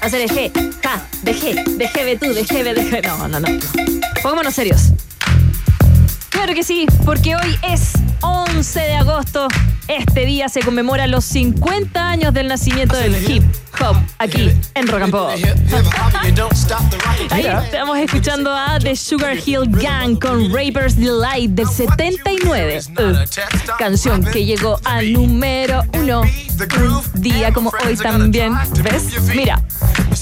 Hacer eje, ja, deje, deje, ve tú, deje, ve, deje. No, no, no. Pongámonos serios. Claro que sí, porque hoy es 11 de agosto, Este día se conmemora los 50 años del nacimiento del hip hop aquí en Rock. Ahí estamos escuchando a The Sugar Hill Gang con Rapper's Delight del 79. Uh, canción que llegó al número uno. Un día como hoy también. ¿Ves? Mira.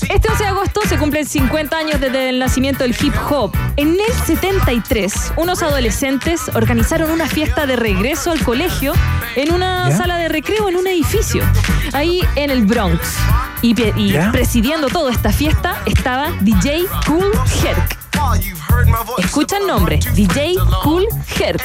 Este 11 de agosto se cumplen 50 años desde el nacimiento del hip hop. En el 73, unos adolescentes organizaron una fiesta de regreso al colegio en una ¿Ya? sala de recreo en un edificio, ahí en el Bronx. Y, y presidiendo toda esta fiesta estaba DJ Cool Herc. Escucha el nombre, DJ Cool Herc.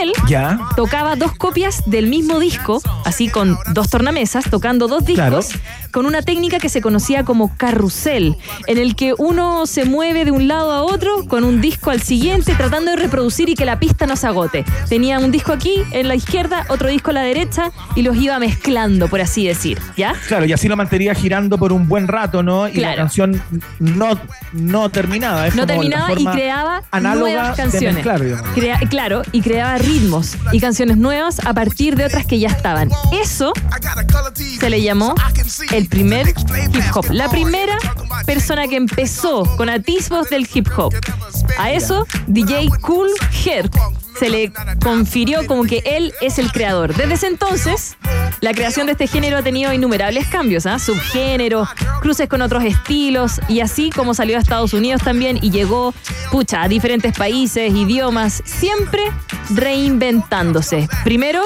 Él Ya. tocaba dos copias del mismo disco, así con dos tornamesas, tocando dos discos, Claro. con una técnica que se conocía como carrusel, en el que uno se mueve de un lado a otro con un disco al siguiente, tratando de reproducir y que la pista no se agote. Tenía un disco aquí en la izquierda, otro disco a la derecha y los iba mezclando, por así decir, ¿ya? Claro, y así lo mantenía girando por un buen rato, ¿no? Y Claro. la canción no, no terminaba. Es no como la terminaba y forma creaba análoga nuevas de canciones. mezclar, digamos. Crea- claro, y creaba ritmos y canciones nuevas a partir de otras que ya estaban. Eso se le llamó el primer hip hop. La primera persona que empezó con atisbos del hip hop. A eso, DJ Cool Herc se le confirió como que él es el creador. Desde ese entonces, la creación de este género ha tenido innumerables cambios, ¿ah? subgéneros, cruces con otros estilos y así como salió a Estados Unidos también y llegó, pucha, a diferentes países, idiomas, siempre reinventándose. Primero,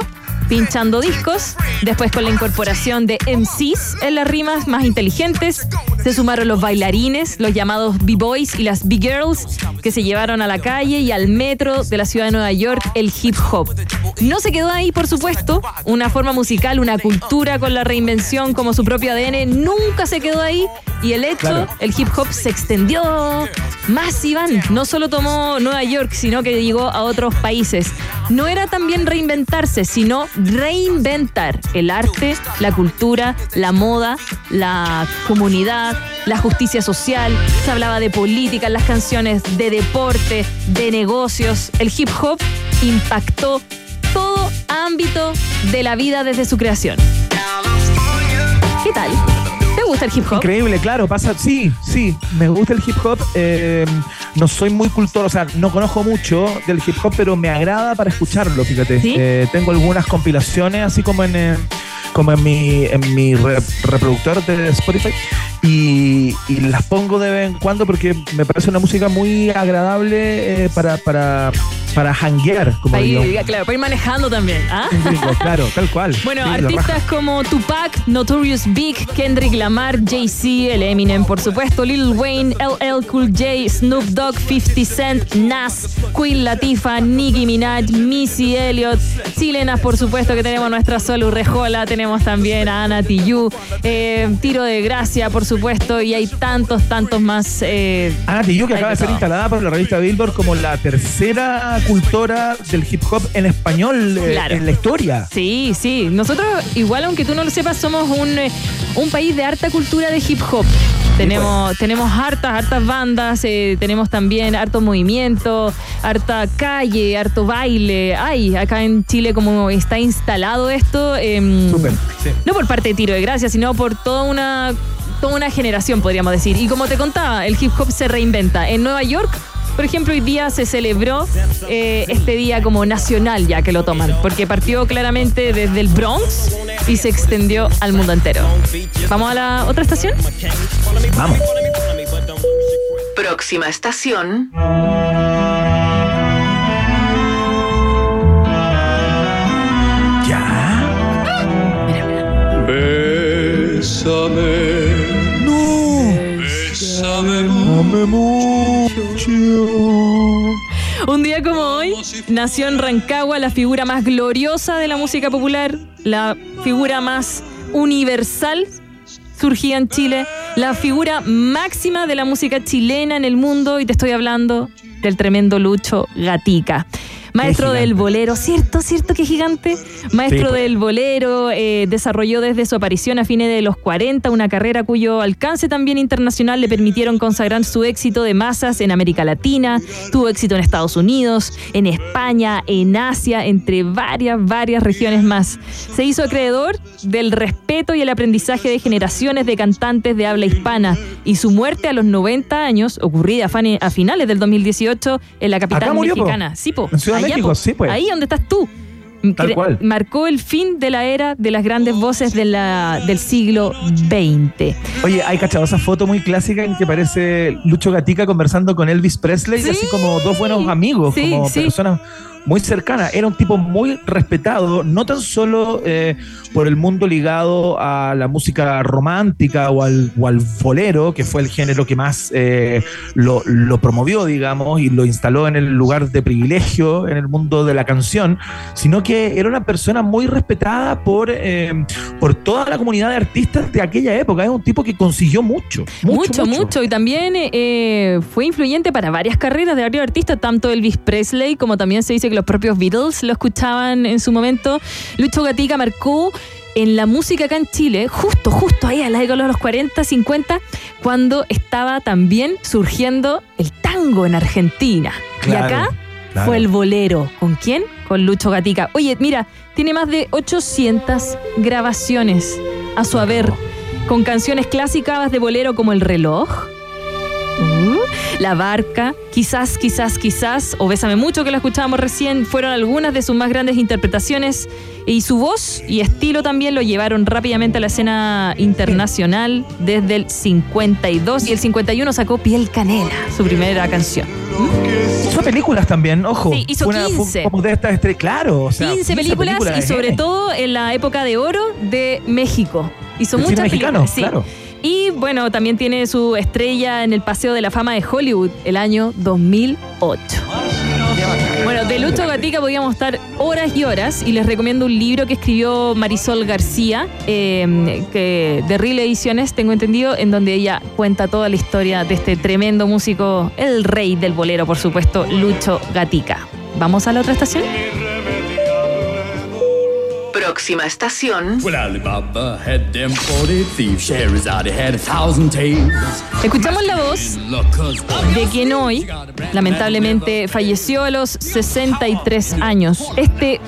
pinchando discos, después con la incorporación de MCs en las rimas más inteligentes, se sumaron los bailarines, los llamados B-Boys y las B-Girls, que se llevaron a la calle y al metro de la ciudad de Nueva York el hip hop. No se quedó ahí, por supuesto, una forma musical, una cultura con la reinvención como su propio ADN, nunca se quedó ahí y el hecho, Claro. el hip hop se extendió más, Iván. No solo tomó Nueva York, sino que llegó a otros países. No era también reinventarse, sino reinventar el arte, la cultura, la moda, la comunidad, la justicia social. Se hablaba de política las canciones, de deporte, de negocios. El hip hop impactó todo ámbito de la vida desde su creación. ¿Qué tal? ¿Te gusta el hip hop? Increíble, claro, pasa, sí, sí, me gusta el hip hop, eh, no soy muy cultor, o sea, no conozco mucho del hip hop, pero me agrada para escucharlo, fíjate. ¿Sí? Eh, tengo algunas compilaciones, así como en, eh, como en mi, en mi re- reproductor de Spotify, y, y las pongo de vez en cuando porque me parece una música muy agradable eh, para, para, para hanguear, como digo. ir, claro, para ir manejando también. ¿ah? Gringo, claro, tal cual. Bueno, Sí, artistas como Tupac, Notorious Big, Kendrick Lamar, Jay-Z, el Eminem, por supuesto, Lil Wayne, LL Cool J, Snoop Dogg, 50 Cent, Nas, Queen Latifah, Nicki Minaj, Missy Elliott, chilenas, por supuesto, que tenemos nuestra Sol Urrejola, tenemos también a Ana Tijoux, eh, Tiro de Gracia, por supuesto, y hay tantos, tantos más. eh, Ana Tijoux, que acaba de ser instalada por la revista Billboard como la tercera cultora del hip hop en español eh, Claro. en la historia. Sí, sí. Nosotros, igual aunque tú no lo sepas, somos un, eh, un país de harta cultura de hip hop. Tenemos, tenemos hartas, hartas bandas, eh, tenemos también harto movimiento, harta calle, harto baile. Ay, acá en Chile como está instalado esto, em, Súper, sí. no por parte de Tiro de Gracia, sino por toda una, toda una generación, podríamos decir. Y como te contaba, el hip hop se reinventa. En Nueva York, por ejemplo, hoy día se celebró eh, este día como nacional, ya que lo toman, porque partió claramente desde el Bronx y se extendió al mundo entero. ¿Vamos a la otra estación? Vamos. Próxima estación. Bésame. No. Bésame mucho. Un día como hoy nació en Rancagua la figura más gloriosa de la música popular, la figura más universal surgía en Chile, la figura máxima de la música chilena en el mundo y te estoy hablando del tremendo Lucho Gatica. Maestro del bolero, ¿cierto? ¿Cierto que gigante? Maestro Sí, pues. del bolero, eh, desarrolló desde su aparición a fines de los 40 una carrera cuyo alcance también internacional le permitieron consagrar su éxito de masas en América Latina, tuvo éxito en Estados Unidos, en España, en Asia, entre varias, varias regiones más. Se hizo acreedor del respeto y el aprendizaje de generaciones de cantantes de habla hispana y su muerte a los 90 años, ocurrida a finales del 2018 en la capital murió, po. mexicana. Sí, po. En Ciudad México, po. sí, pues. Ahí donde estás tú. Tal cual. Marcó el fin de la era de las grandes voces de la, del siglo XX. Oye, hay cachado esa foto muy clásica en que aparece Lucho Gatica conversando con Elvis Presley, Sí. así como dos buenos amigos, Sí, como sí. personas muy cercanas. Era un tipo muy respetado, no tan solo eh, por el mundo ligado a la música romántica o al, o al bolero, que fue el género que más eh, lo, lo promovió, digamos, y lo instaló en el lugar de privilegio en el mundo de la canción, sino que era una persona muy respetada por, eh, por toda la comunidad de artistas de aquella época. Es un tipo que consiguió mucho. Mucho, mucho. Y también eh, fue influyente para varias carreras de varios artistas, tanto Elvis Presley como también se dice que los propios Beatles lo escuchaban en su momento. Lucho Gatica marcó en la música acá en Chile, justo, justo ahí a la década de los 40, 50, cuando estaba también surgiendo el tango en Argentina. Claro, y acá claro. fue el bolero. ¿Con quién? Con Lucho Gatica. Oye, mira, tiene más de 800 grabaciones a su haber, con canciones clásicas de bolero como El reloj, uh, La barca, quizás, quizás, quizás, o Bésame mucho que la escuchábamos recién, fueron algunas de sus más grandes interpretaciones y su voz y estilo también lo llevaron rápidamente a la escena internacional desde el 52 y el 51 sacó Piel Canela, su primera canción. Hizo películas también, ojo. Sí, hizo una- fue 15. como de estas estrellas, claro. O sea, 15 películas y de sobre todo en la época de oro de México. Hizo El cine muchas mexicano, películas, sí. claro. Y bueno, también tiene su estrella en el Paseo de la Fama de Hollywood el año 2008. Bueno, de Lucho Gatica podíamos estar horas y horas y les recomiendo un libro que escribió Marisol García, eh, que de Real Ediciones, tengo entendido, en donde ella cuenta toda la historia de este tremendo músico, el rey del bolero, por supuesto, Lucho Gatica. ¿Vamos a la otra estación? Thousand tales. Escuchamos la voz de quien hoy, lamentablemente, falleció a los 63 años. Este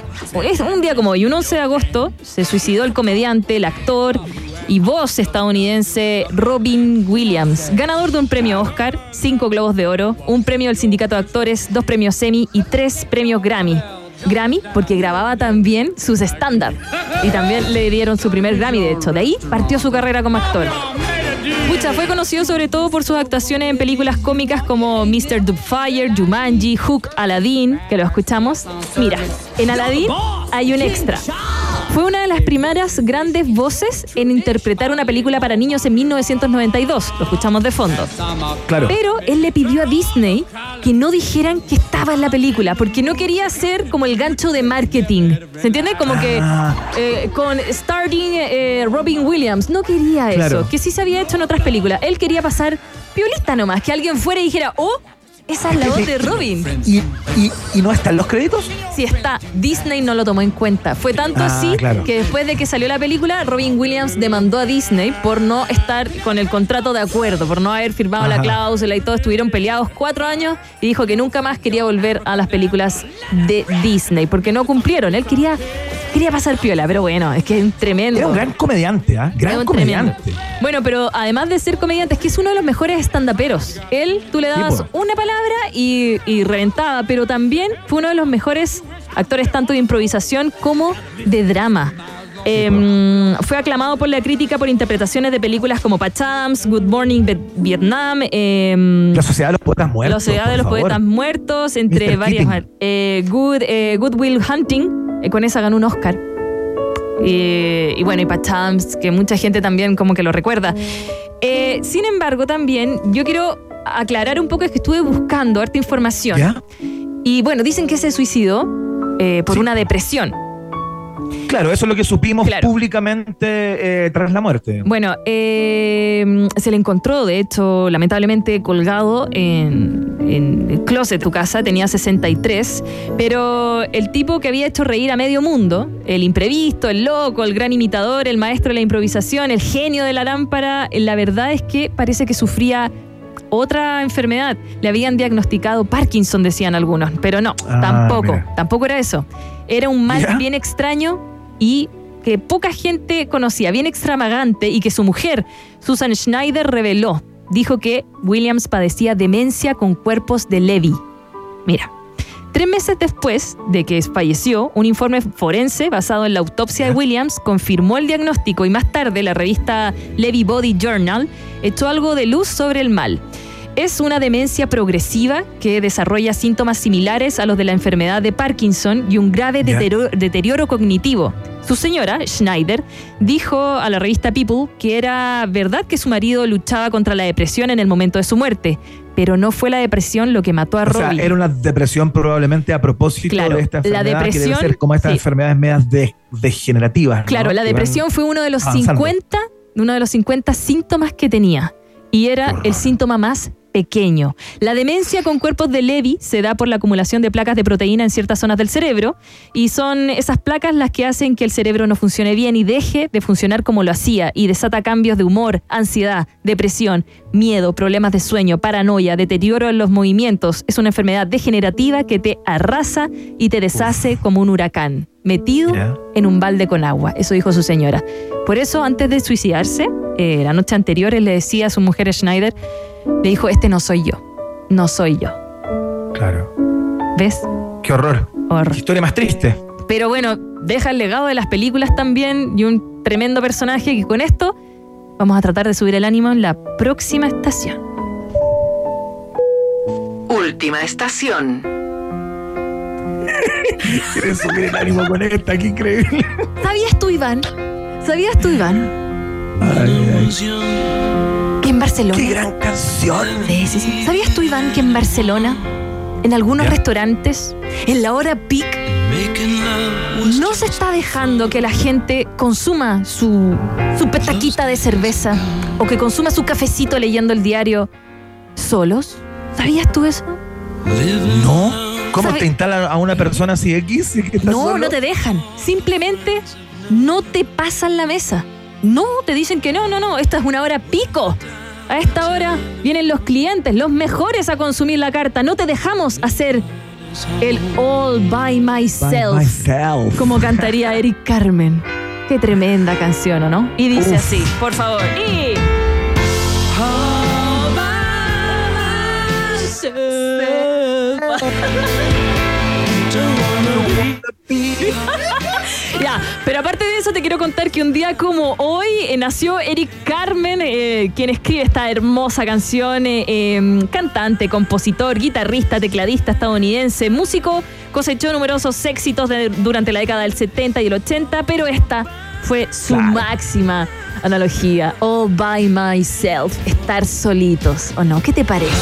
es un día como hoy, un 11 de agosto, se suicidó el comediante, el actor y voz estadounidense Robin Williams, ganador de un premio Oscar, cinco globos de oro, un premio del sindicato de actores, dos premios Emmy y tres premios Grammy. Grammy porque grababa también sus stand-up y también le dieron su primer Grammy, de hecho. De ahí partió su carrera como actor. Pucha, fue conocido sobre todo por sus actuaciones en películas cómicas como Mr. Doubtfire, Jumanji, Hook, Aladdin, que lo escuchamos. Mira, en Aladdin hay un extra. Fue una de las primeras grandes voces en interpretar una película para niños en 1992. Lo escuchamos de fondo. Claro. Pero él le pidió a Disney que no dijeran que estaba en la película, porque no quería ser como el gancho de marketing. ¿Se entiende? Como que eh, con starting eh, Robin Williams. No quería Claro. eso, que sí se había hecho en otras películas. Él quería pasar piolista nomás, que alguien fuera y dijera, oh, esa es la voz de Robin. ¿Y, y, y no están los créditos? Si está, Disney no lo tomó en cuenta. Fue tanto Ah, así claro. que después de que salió la película, Robin Williams demandó a Disney por no estar con el contrato de acuerdo, por no haber firmado la Ajá. cláusula y todo. Estuvieron peleados cuatro años y dijo que nunca más quería volver a las películas de Disney porque no cumplieron. Él quería, quería pasar piola, pero bueno, es que es un tremendo. Era un gran comediante, ¿ah? Es Gran comediante. Bueno, pero además de ser comediante, es que es uno de los mejores estandaperos. Él, tú le dabas Sí, una palabra y, y reventaba, pero también fue uno de los mejores actores tanto de improvisación como de drama. Em, fue aclamado por la crítica por interpretaciones de películas como Pachams, Good Morning Viet- Vietnam, em, La Sociedad de los Poetas Muertos. La Sociedad de los favor. Poetas Muertos, entre Mr. varias. Eh, Good, eh, Good Will Hunting, eh, con esa ganó un Oscar. Eh, y bueno, y Pachams, que mucha gente también como que lo recuerda. Eh, sin embargo, también yo quiero aclarar un poco, es que estuve buscando harta información. ¿Ya? Y bueno, dicen que se suicidó eh, por una depresión. Claro, eso es lo que supimos Claro. públicamente eh, tras la muerte. Bueno, eh, se le encontró, de hecho, lamentablemente colgado en, en el closet de tu casa, tenía 63, pero el tipo que había hecho reír a medio mundo, el imprevisto, el loco, el gran imitador, el maestro de la improvisación, el genio de la lámpara, la verdad es que parece que sufría otra enfermedad. Le habían diagnosticado Parkinson, decían algunos, pero no, Ah, tampoco, mira. tampoco era eso. Era un mal ¿Ya? bien extraño y que poca gente conocía, bien extravagante y que su mujer, Susan Schneider, reveló. Dijo que Williams padecía demencia con cuerpos de Levy. Mira, tres meses después de que falleció, un informe forense basado en la autopsia de Williams confirmó el diagnóstico y más tarde la revista Levy Body Journal echó algo de luz sobre el mal. Es una demencia progresiva que desarrolla síntomas similares a los de la enfermedad de Parkinson y un grave deterioro cognitivo. Su señora, Schneider, dijo a la revista People que era verdad que su marido luchaba contra la depresión en el momento de su muerte, pero no fue la depresión lo que mató a O sea, Robbie. era una depresión probablemente a propósito Claro, de esta la enfermedad que debe depresión, ser como estas sí. enfermedades medias de- degenerativas. ¿no? Claro, la depresión fue uno de los avanzando. 50, uno de los 50 síntomas que tenía y era el síntoma más pequeño. La demencia con cuerpos de Levy se da por la acumulación de placas de proteína en ciertas zonas del cerebro y son esas placas las que hacen que el cerebro no funcione bien y deje de funcionar como lo hacía y desata cambios de humor, ansiedad, depresión, miedo, problemas de sueño, paranoia, deterioro en los movimientos. Es una enfermedad degenerativa que te arrasa y te deshace como un huracán, metido en un balde con agua. Eso dijo su señora. Por eso, antes de suicidarse, eh, la noche anterior, él le decía a su mujer Schneider, le dijo, este no soy yo, no soy yo. Claro. ¿Ves? Qué horror. Horror. Qué historia más triste. Pero bueno, deja el legado de las películas también y un tremendo personaje que con esto vamos a tratar de subir el ánimo en la próxima estación. Última estación. Quieres subir el ánimo con esta, qué increíble. ¿Sabías tú, Iván? ¿Sabías tú, Iván? Que en Barcelona. ¡Qué gran canción! Sí, sí, sí. ¿Sabías tú, Iván, que en Barcelona, en algunos restaurantes, en la hora peak, no se está dejando que la gente consuma su, su petaquita de cerveza o que consuma su cafecito leyendo el diario solos? ¿Sabías tú eso? No. ¿Cómo ¿Sabe- te instalan a una persona así X? que está No, solo? no te dejan. Simplemente no te pasan la mesa. No, te dicen que no, no, no, esta es una hora pico. A esta hora vienen los clientes, los mejores a consumir la carta. No te dejamos hacer el all by myself. By myself. Como cantaría Eric Carmen. Qué tremenda canción, ¿o no? Y dice Uf. así, por favor. Y... Ya, pero aparte de eso te quiero contar que un día como hoy eh, nació Eric Carmen, eh, quien escribe esta hermosa canción, eh, eh, cantante, compositor, guitarrista, tecladista estadounidense, músico, cosechó numerosos éxitos durante la década del 70 y el 80, pero esta fue su máxima analogía, all by myself, estar solitos, ¿o no? ¿Qué te parece?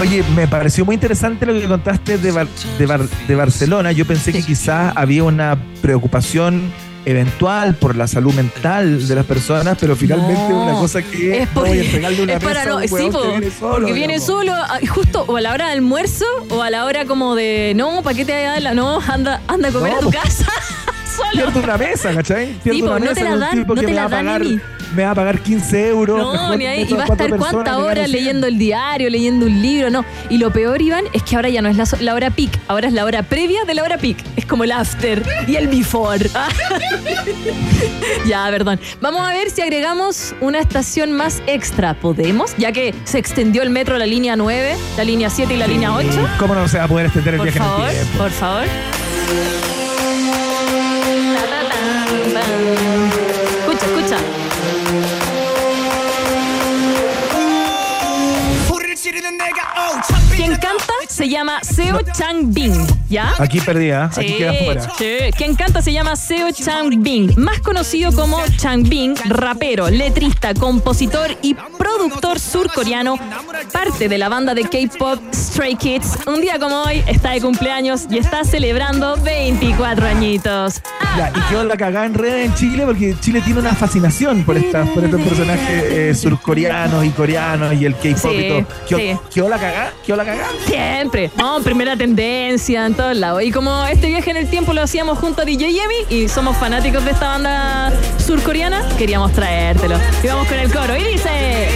Oye, me pareció muy interesante lo que contaste de, Bar- de, Bar- de Barcelona. Yo pensé que quizás había una preocupación eventual por la salud mental de las personas, pero finalmente una cosa que Es, por- voy a una es para mesa no, un sí, huevón po, que viene solo. porque viene digamos. solo, ah, justo o a la hora de almuerzo o a la hora como de, no, ¿para qué te vayas a dar la? No, anda, anda a comer No, a tu po. casa solo. Pierdo una mesa, ¿cachai? Pierdo una no mesa te la dan, no te me la va a dan ni pagar, a me va a pagar 15 euros. No, mejor ni ahí. Y va a estar horas 100. leyendo el diario, leyendo un libro, no. Y lo peor, Iván, es que ahora ya no es la, hora peak, ahora es la hora previa de la hora peak. Es como el after y el before. ya, perdón. Vamos a ver si agregamos una estación más extra. ¿Podemos? Ya que se extendió el metro, la línea 9, la línea 7 y la línea 8. ¿Cómo no se va a poder extender el Por viaje favor, en el tiempo? por favor. Quien canta se llama Seo Chang Bing, ¿ya? Aquí perdía, aquí Sí, queda fuera. sí. Quien canta se llama Seo Chang Bing, más conocido como Chang Bing, rapero, letrista, compositor y productor surcoreano, parte de la banda de K-pop Stray Kids. Un día como hoy está de cumpleaños y está celebrando 24 añitos. Ya, y quedó la cagada en redes en Chile porque Chile tiene una fascinación por, esta, por estos personajes eh, surcoreanos y coreanos y el K-pop y Sí, todo. ¿Quedó, sí. quedó la cagada? ¿Quedó la cagada? Siempre. No, primera tendencia en todos lados. Y como este viaje en el tiempo lo hacíamos junto a DJ Yemi y somos fanáticos de esta banda surcoreana, queríamos traértelo. Y vamos con el coro y dice...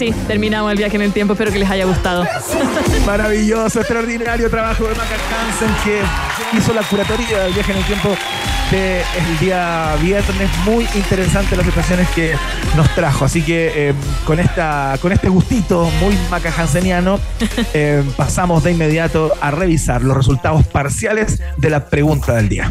Ya, ahora sí, terminamos el viaje en el tiempo. Espero que les haya gustado. Maravilloso, extraordinario trabajo de Maca Hansen que hizo la curatoría del viaje en el tiempo del día viernes. Muy interesante las situaciones que nos trajo. Así que eh, con, esta, con este gustito muy Maca Hanseniano, eh, pasamos de inmediato a revisar los resultados parciales de la pregunta del día.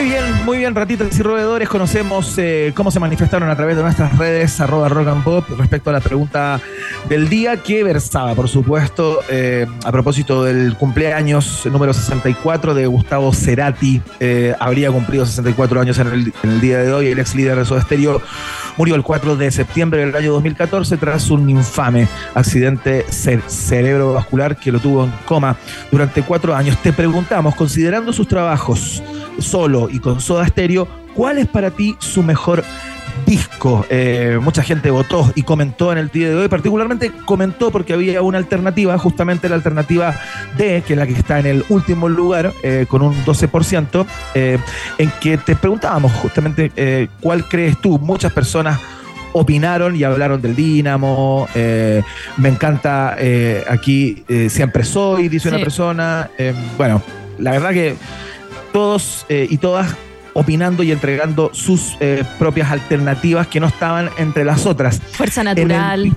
Muy bien, muy bien, ratitas y roedores. Conocemos eh, cómo se manifestaron a través de nuestras redes, arroba rock and pop, respecto a la pregunta del día que versaba, por supuesto, eh, a propósito del cumpleaños número 64 de Gustavo Cerati. Eh, habría cumplido 64 años en el, el día de hoy. El ex líder de Soda Stereo murió el 4 de septiembre del año 2014 tras un infame accidente ce- cerebrovascular que lo tuvo en coma durante cuatro años. Te preguntamos, considerando sus trabajos solo y con Soda Stereo, ¿cuál es para ti su mejor disco? Eh, mucha gente votó y comentó en el día de hoy, particularmente comentó porque había una alternativa, justamente la alternativa D, que es la que está en el último lugar, eh, con un 12%, eh, en que te preguntábamos justamente cuál crees tú. Muchas personas opinaron y hablaron del Dínamo. eh, me encanta eh, aquí eh, siempre soy, dice una persona. bueno, la verdad que todos eh, y todas opinando y entregando sus eh, propias alternativas que no estaban entre las otras. Fuerza el- natural.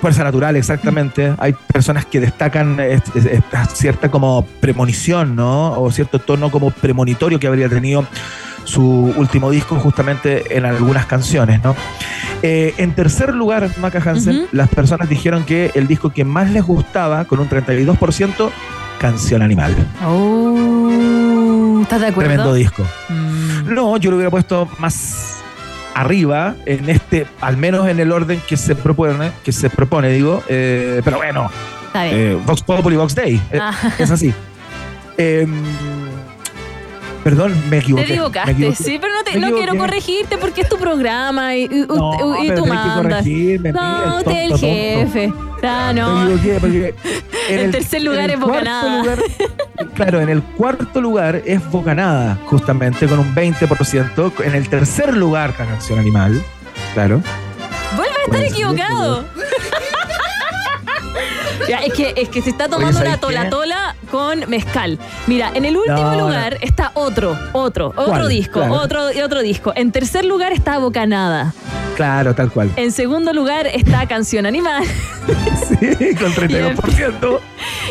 Fuerza natural, exactamente. Hay personas que destacan eh, es- es- esta cierta como premonición, ¿no? O cierto tono como premonitorio que habría tenido su último disco justamente en algunas canciones, ¿no? Eh, en tercer lugar, Maca Hansen, las personas dijeron que el disco que más les gustaba, con un 32%, Canción Animal. Oh, ¿Estás de acuerdo? Tremendo disco. Mm. No, yo lo hubiera puesto más arriba en este, al menos en el orden que se propone, que se propone, digo. eh, pero bueno, Está bien. eh, Vox Populi, Vox Day. eh, Ah. Es así. Em, perdón, me equivoqué. Te me equivocaste, equivoqué. sí, pero no, te- Me no quiero corregirte porque es tu programa y, y- No, y tú mandas. no, usted es el jefe. Ah, Me no. equivoqué porque en El tercer lugar en el es Bocanada. lugar- claro, en el cuarto lugar es Bocanada, justamente con un 20%. En el tercer lugar, la canción Animal, claro. Vuelve a estar equivocado. Ya, es, que, es que se está tomando ¿sabes una qué? tola tola con mezcal. Mira, en el último No, no. lugar está otro, otro, otro ¿Cuál? disco, Claro. otro y otro disco. En tercer lugar está Bocanada. Claro, tal cual. En segundo lugar está Canción Animal. Sí, con 32%.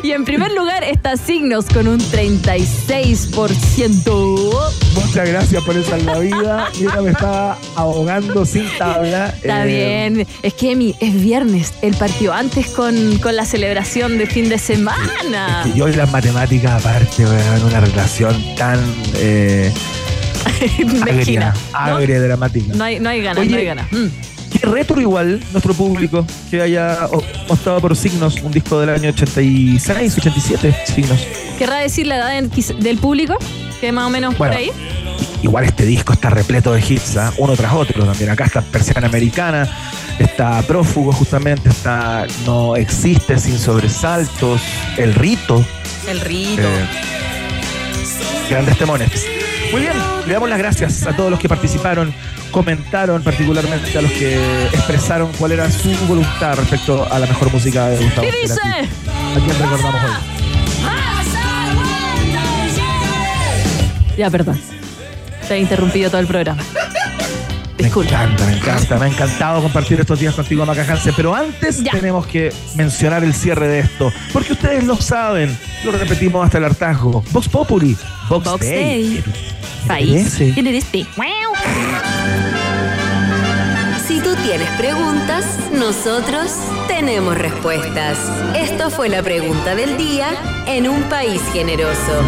Y en primer lugar está Signos con un 36%. Muchas gracias por el salvavidas. Mira, me estaba ahogando sin tabla. Está Eh, bien. Es que, Emi, es viernes. Él partió antes con, con la celebración de fin de semana. que yo y las matemáticas, aparte, weón, una relación tan eh, Mezquina. agria, dramática. No hay, no hay ganas, Oye, no hay ganas. Mm. Qué retro igual nuestro público que haya optado por Signos, un disco del año 86, 87, Signos. ¿Querrá decir la edad del público? Que más o menos Bueno, por ahí. Igual este disco está repleto de hits, ¿ah? uno tras otro también. Acá está Persiana Americana, está Prófugo justamente, está No Existe Sin Sobresaltos, El Rito. El rito. Eh, grandes temones. Muy bien, le damos las gracias a todos los que participaron, comentaron, particularmente a los que expresaron cuál era su voluntad respecto a la mejor música de Gustavo. ¿Qué dice? ¿A quién recordamos hoy? Ya, perdón. Te he interrumpido todo el programa. Me encanta, me encanta, me ha encantado compartir estos días contigo, Maca Hansen. Pero antes tenemos que mencionar el cierre de esto, porque ustedes lo saben, lo repetimos hasta el hartazgo. Vox Populi, Vox, Vox Day. Day. ¿Qué País. parece? ¿Quién eres este? Si tú tienes preguntas, nosotros tenemos respuestas. Esto fue la pregunta del día en un país generoso.